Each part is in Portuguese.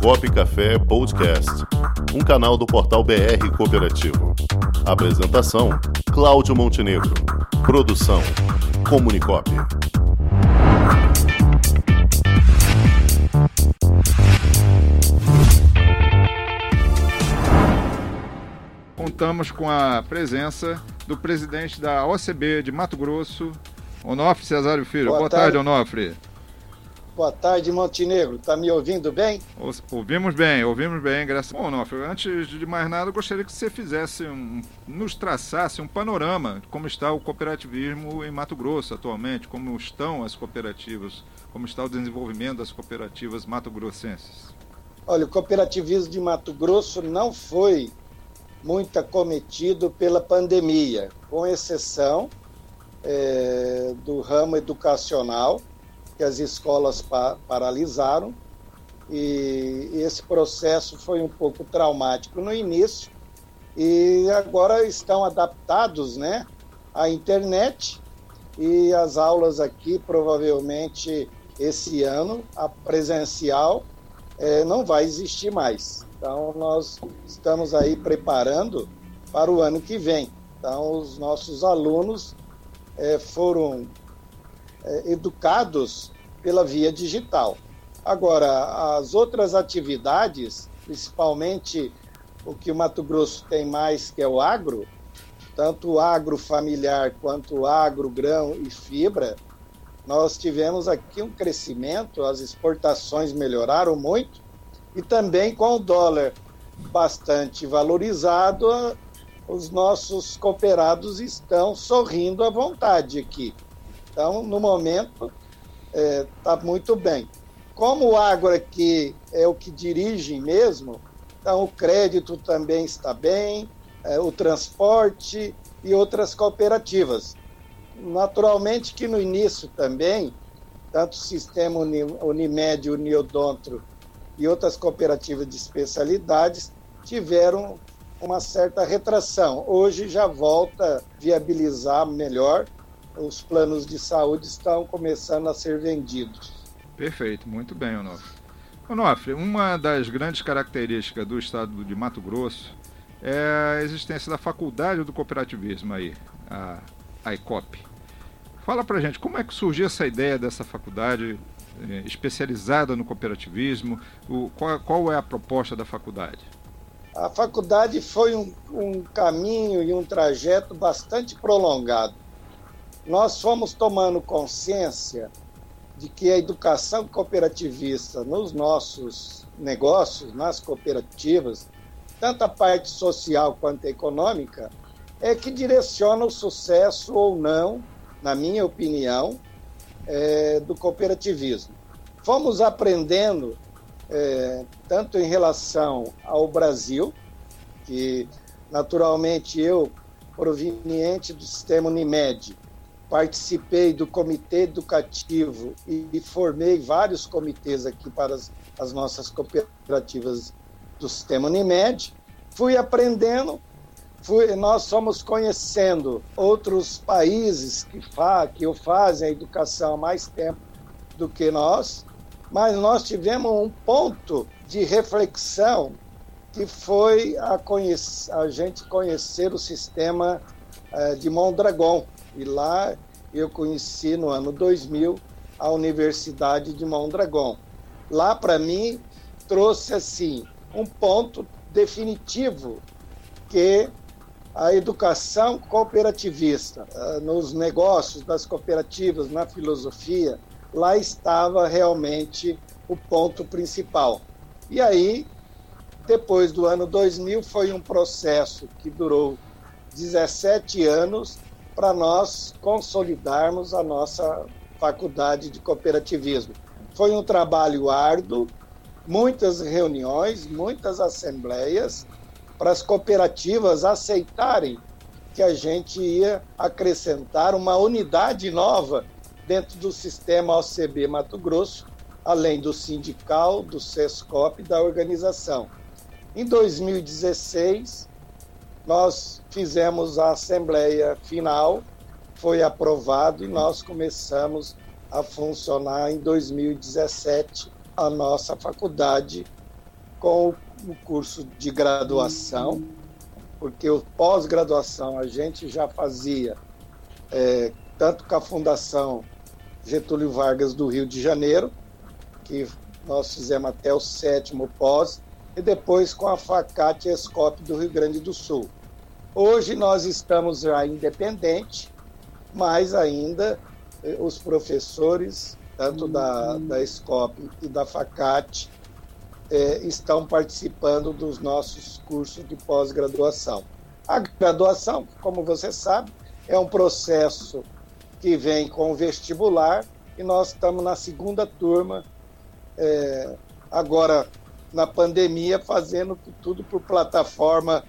Comunicop Café Podcast, um canal do portal BR Cooperativo. Apresentação: Cláudio Montenegro. Produção: Comunicop. Contamos com a presença do presidente da OCB de Mato Grosso, Onofre Cesário Filho. Boa, Boa tarde, tarde, Onofre. Boa tarde, Montenegro. Tá me ouvindo bem? Ouvimos bem, ouvimos bem, graças a Bom, Onofre, antes de mais nada, eu gostaria que você fizesse um, nos traçasse um panorama de como está o cooperativismo em Mato Grosso atualmente, como estão as cooperativas, como está o desenvolvimento das cooperativas mato-grossenses. Olha, o cooperativismo de Mato Grosso não foi muito acometido pela pandemia, com exceção é, do ramo educacional, que as escolas pa paralisaram, e esse processo foi um pouco traumático no início, e agora estão adaptados né, à internet, e as aulas aqui, provavelmente esse ano, a presencial, é, não vai existir mais. Então, nós estamos aí preparando para o ano que vem. Então, os nossos alunos é, foram é, educados pela via digital. Agora, as outras atividades, principalmente o que o Mato Grosso tem mais, que é o agro, tanto o agro familiar quanto o agro, grão e fibra, nós tivemos aqui um crescimento, as exportações melhoraram muito, e também com o dólar bastante valorizado, os nossos cooperados estão sorrindo à vontade aqui. Então, no momento, está é, tá muito bem. Como o agro é o que dirige mesmo, então o crédito também está bem, é, o transporte e outras cooperativas. Naturalmente que no início também, tanto o sistema Unimed, Uniodontro e outras cooperativas de especialidades tiveram uma certa retração. Hoje já volta a viabilizar melhor, os planos de saúde estão começando a ser vendidos. Perfeito, muito bem, Onofre. Onofre, uma das grandes características do estado de Mato Grosso é a existência da faculdade do cooperativismo aí, a, a ECOP. Fala pra gente, como é que surgiu essa ideia dessa faculdade eh, especializada no cooperativismo? O, qual, qual, é a proposta da faculdade? A faculdade foi um, um caminho e um trajeto bastante prolongado. Nós fomos tomando consciência de que a educação cooperativista nos nossos negócios, nas cooperativas, tanto a parte social quanto econômica, é que direciona o sucesso ou não, na minha opinião, é, do cooperativismo. Fomos aprendendo, é, tanto em relação ao Brasil, que naturalmente eu, proveniente do sistema Unimed, participei do comitê educativo e, formei vários comitês aqui para as, as nossas cooperativas do sistema Unimed. Fui aprendendo fui, nós fomos conhecendo outros países que, fa, que fazem a educação há mais tempo do que nós, mas nós tivemos um ponto de reflexão que foi a, conhecer, a gente conhecer o sistema eh, de Mondragon. E lá eu conheci no ano 2000 a Universidade de Mondragon. Lá, para mim, trouxe assim um ponto definitivo que a educação cooperativista, ah, nos negócios das cooperativas, na filosofia, lá estava realmente o ponto principal. E aí, depois do ano 2000, foi um processo que durou 17 anos para nós consolidarmos a nossa faculdade de cooperativismo. Foi um trabalho árduo, muitas reuniões, muitas assembleias, para as cooperativas aceitarem que a gente ia acrescentar uma unidade nova dentro do sistema OCB Mato Grosso, além do sindical, do SESCOP e da organização. Em 2016, nós fizemos a assembleia final, foi aprovado e nós começamos a funcionar em 2017 a nossa faculdade com o curso de graduação, porque o pós-graduação a gente já fazia é, tanto com a Fundação Getúlio Vargas do Rio de Janeiro, que nós fizemos até o sétimo pós, e depois com a Facate Escope do Rio Grande do Sul. Hoje nós estamos já independente, mas ainda eh, os professores, tanto da, da Escope e da Facate, eh, estão participando dos nossos cursos de pós-graduação. A graduação, como você sabe, é um processo que vem com o vestibular e nós estamos na segunda turma, é, agora na pandemia, fazendo tudo por plataforma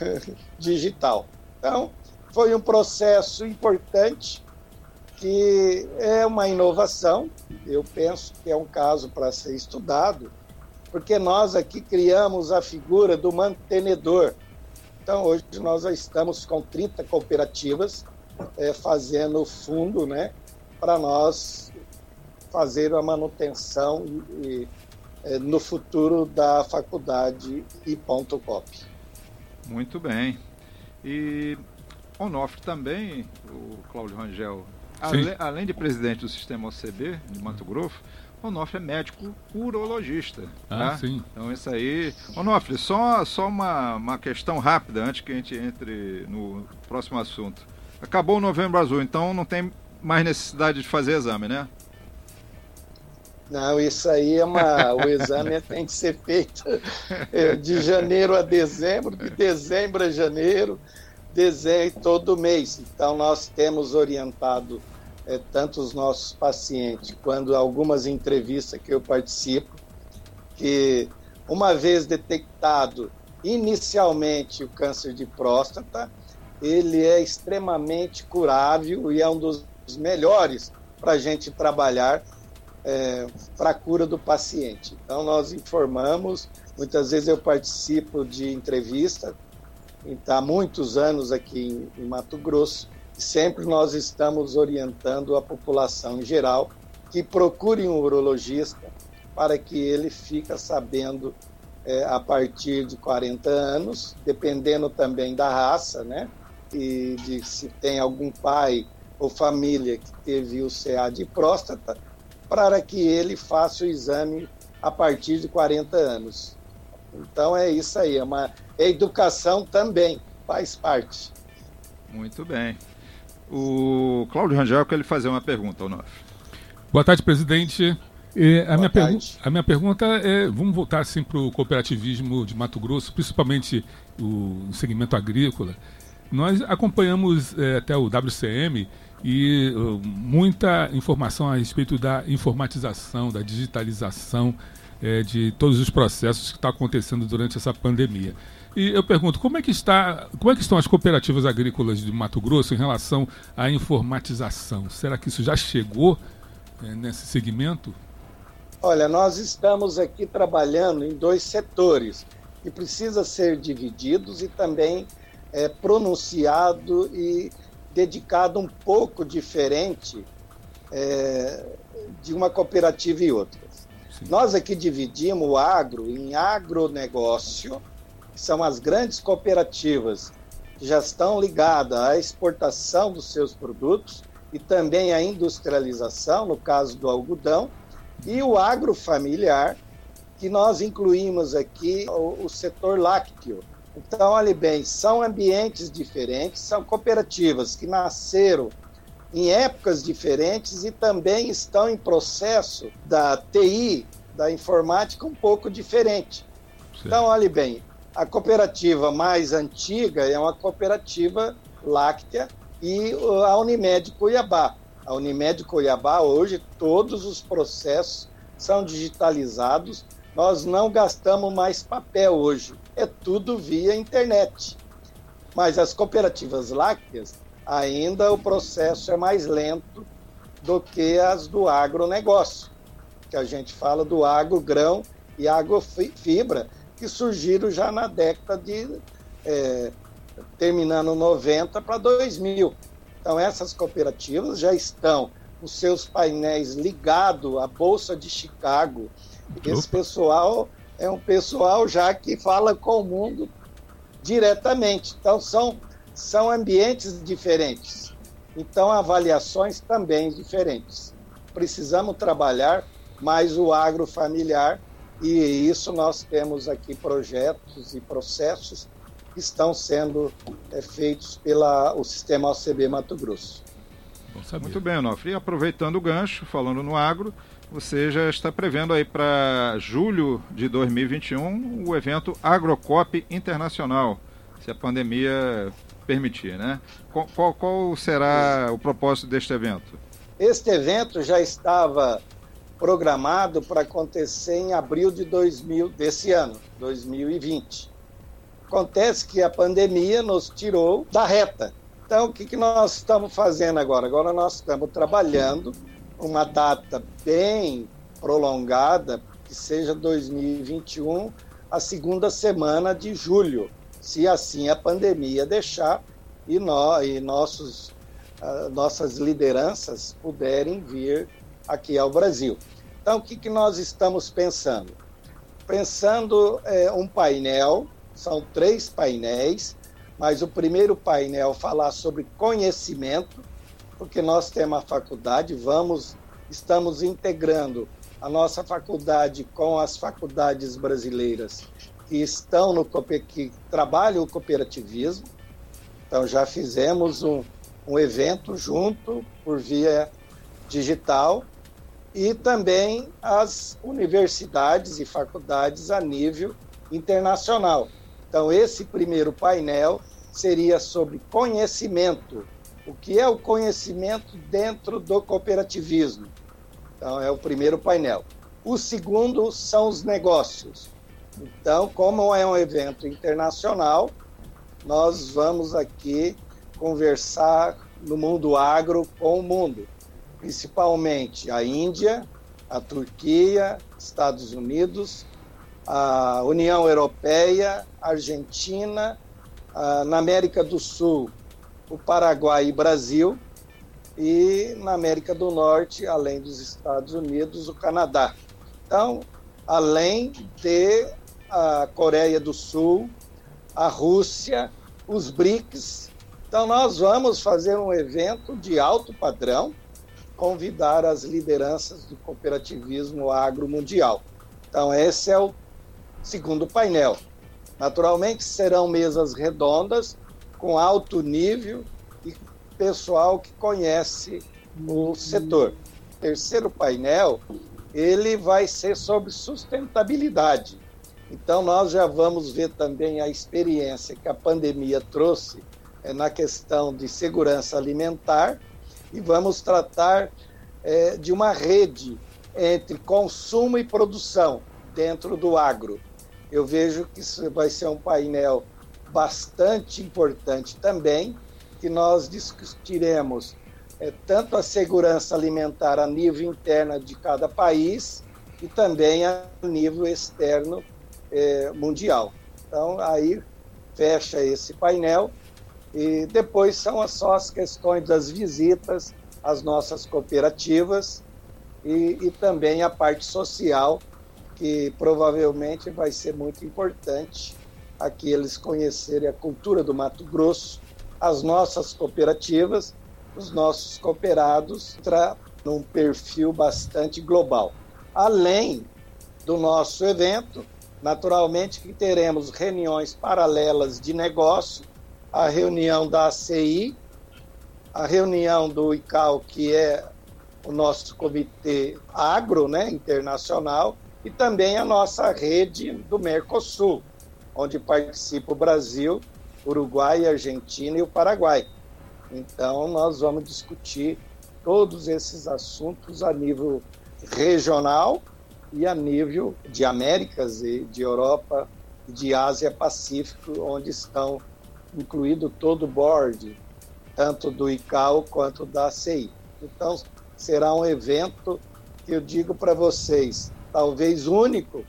digital. Então, foi um processo importante que é uma inovação, eu penso que é um caso para ser estudado, porque nós aqui criamos a figura do mantenedor. Então, hoje nós já estamos com 30 cooperativas é, fazendo fundo né, para nós fazer a manutenção e, e, no futuro da faculdade e ponto cop. Muito bem. E Onofre também, o Cláudio Rangel, ale, além de presidente do sistema OCB de Mato Grosso, Onofre é médico urologista. Ah, tá? sim. Então isso aí. Onofre, só, só uma, uma questão rápida antes que a gente entre no próximo assunto. Acabou o novembro azul, então não tem mais necessidade de fazer exame, né? Não, isso aí é uma. o exame tem que ser feito é, de janeiro a dezembro, de dezembro a janeiro, dezembro todo mês. Então nós temos orientado é, tanto os nossos pacientes quanto algumas entrevistas que eu participo, que uma vez detectado inicialmente o câncer de próstata, ele é extremamente curável e é um dos melhores para a gente trabalhar é, cura do paciente. Então, nós informamos, muitas vezes eu participo de entrevista, há muitos anos aqui em, em Mato Grosso, e sempre nós estamos orientando a população em geral que procure um urologista para que ele fique sabendo é, a partir de 40 anos, dependendo também da raça, né? e de se tem algum pai ou família que teve o CA de próstata, para que ele faça o exame a partir de 40 anos. Então é isso aí, é uma é educação também faz parte. Muito bem. O Cláudio Rangel quer lhe fazer uma pergunta, Onofre. Boa tarde, presidente. a, minha a minha pergunta é: vamos voltar assim, para o cooperativismo de Mato Grosso, principalmente o segmento agrícola. Nós acompanhamos é, até o WCM e uh, muita informação a respeito da informatização, da digitalização é, de todos os processos que está acontecendo durante essa pandemia. E eu pergunto, como é que está, como é que estão as cooperativas agrícolas de Mato Grosso em relação à informatização? Será que isso já chegou é, nesse segmento? Olha, nós estamos aqui trabalhando em dois setores que precisam ser divididos e também é, pronunciado e dedicado um pouco diferente é, de uma cooperativa e outra. Sim. Nós aqui dividimos o agro em agronegócio, que são as grandes cooperativas que já estão ligadas à exportação dos seus produtos e também à industrialização, no caso do algodão, e o agrofamiliar, que nós incluímos aqui o, o setor lácteo, então, olhe bem, são ambientes diferentes, são cooperativas que nasceram em épocas diferentes e também estão em processo da TI, da informática, um pouco diferente. Sim. Então, olhe bem, a cooperativa mais antiga é uma cooperativa láctea e a Unimed Cuiabá. A Unimed Cuiabá, hoje, todos os processos são digitalizados nós não gastamos mais papel hoje, é tudo via internet. Mas as cooperativas lácteas, ainda o processo é mais lento do que as do agronegócio, que a gente fala do agrogrão e agrofibra, que surgiram já na década de. É, terminando 90 para 2000. Então, essas cooperativas já estão com seus painéis ligados à Bolsa de Chicago, esse pessoal é um pessoal já que fala com o mundo diretamente. Então, são, são ambientes diferentes. Então, avaliações também diferentes. Precisamos trabalhar mais o agrofamiliar e isso nós temos aqui projetos e processos que estão sendo é, feitos pelo sistema OCB Mato Grosso. Muito bem, Onofre. E aproveitando o gancho, falando no agro, você já está prevendo aí para julho de 2021 o evento Agrocop Internacional, se a pandemia permitir, né? Qual, qual, qual será o propósito deste evento? Este evento já estava programado para acontecer em abril de 2000 desse ano, 2020. Acontece que a pandemia nos tirou da reta. Então, o que, que nós estamos fazendo agora? Agora nós estamos trabalhando uma data bem prolongada, que seja 2021, a segunda semana de julho, se assim a pandemia deixar e, nós, e nossos, uh, nossas lideranças puderem vir aqui ao Brasil. Então, o que, que nós estamos pensando? Pensando é, um painel, são três painéis, mas o primeiro painel falar sobre conhecimento, porque nós temos a faculdade, vamos, estamos integrando a nossa faculdade com as faculdades brasileiras que estão no que trabalham o cooperativismo. Então já fizemos um, um evento junto por via digital e também as universidades e faculdades a nível internacional. Então, esse primeiro painel seria sobre conhecimento. O que é o conhecimento dentro do cooperativismo? Então, é o primeiro painel. O segundo são os negócios. Então, como é um evento internacional, nós vamos aqui conversar no mundo agro com o mundo principalmente a Índia, a Turquia, Estados Unidos, a União Europeia, Argentina, na América do Sul, o Paraguai e Brasil, e na América do Norte, além dos Estados Unidos, o Canadá. Então, além de a Coreia do Sul, a Rússia, os BRICS. Então, nós vamos fazer um evento de alto padrão, convidar as lideranças do cooperativismo agro mundial. Então, esse é o segundo painel. Naturalmente, serão mesas redondas, com alto nível e pessoal que conhece o setor. O terceiro painel, ele vai ser sobre sustentabilidade. Então, nós já vamos ver também a experiência que a pandemia trouxe é, na questão de segurança alimentar e vamos tratar é, de uma rede entre consumo e produção dentro do agro. Eu vejo que isso vai ser um painel bastante importante também, que nós discutiremos é, tanto a segurança alimentar a nível interno de cada país e também a nível externo é, mundial. Então, aí fecha esse painel e depois são só as questões das visitas às nossas cooperativas e, e também a parte social, que provavelmente vai ser muito importante aqui eles conhecerem a cultura do Mato Grosso, as nossas cooperativas, os nossos cooperados, para num perfil bastante global. Além do nosso evento, naturalmente que teremos reuniões paralelas de negócio a reunião da ACI, a reunião do ICAO, que é o nosso comitê agro né, internacional, e também a nossa rede do Mercosul, onde participa o Brasil, Uruguai, Argentina e o Paraguai. Então, nós vamos discutir todos esses assuntos a nível regional e a nível de Américas e de Europa e de Ásia Pacífico, onde estão incluído todo o board, tanto do ICAO quanto da ACI. Então, será um evento que eu digo para vocês, talvez único,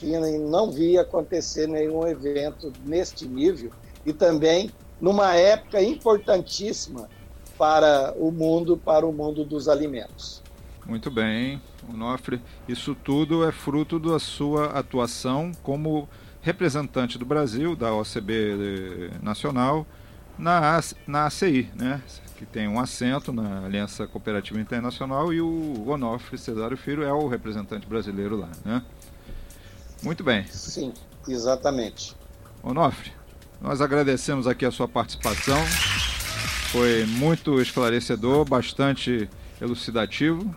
que não vi acontecer nenhum evento neste nível e também numa época importantíssima para o mundo, para o mundo dos alimentos. Muito bem, Onofre. Isso tudo é fruto da sua atuação como representante do Brasil, da OCB eh, Nacional, na, na ACI, né? que tem um assento na Aliança Cooperativa Internacional e o Onofre Cesário Filho é o representante brasileiro lá. Né? Muito bem. Sim, exatamente. Onofre, nós agradecemos aqui a sua participação. Foi muito esclarecedor, bastante elucidativo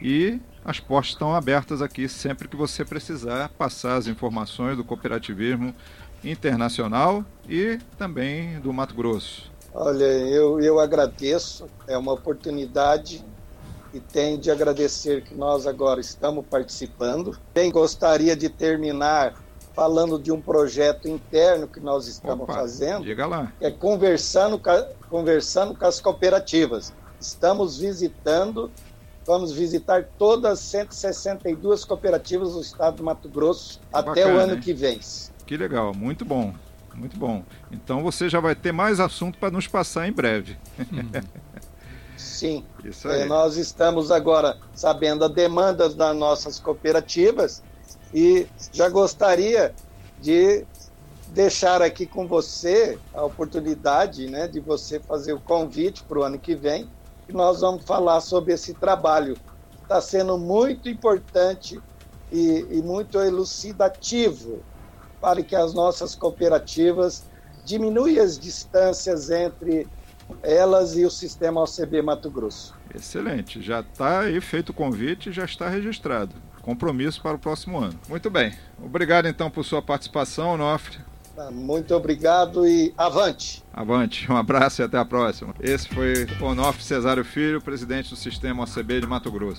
e as portas estão abertas aqui sempre que você precisar passar as informações do cooperativismo internacional e também do Mato Grosso. Olha, eu, eu agradeço, é uma oportunidade e tenho de agradecer que nós agora estamos participando. Bem, gostaria de terminar falando de um projeto interno que nós estamos Opa, fazendo, diga lá. que é conversando, conversando com as cooperativas. Estamos visitando, vamos visitar todas as 162 cooperativas do estado do Mato Grosso até Bacana, o ano hein? que vem. Que legal, muito bom, muito bom. Então você já vai ter mais assunto para nos passar em breve. Sim. Isso É, aí. nós estamos agora sabendo as demandas das nossas cooperativas e já gostaria de deixar aqui com você a oportunidade né, de você fazer o convite para o ano que vem nós vamos falar sobre esse trabalho. Está sendo muito importante e, e muito elucidativo para que as nossas cooperativas diminuam as distâncias entre elas e o sistema OCB Mato Grosso. Excelente, já está aí feito o convite e já está registrado. Compromisso para o próximo ano. Muito bem, obrigado então por sua participação, Onofre. Tá, Muito obrigado e avante! Avante, um abraço e até a próxima. Esse foi Onofre Cesário Filho, presidente do Sistema OCB de Mato Grosso.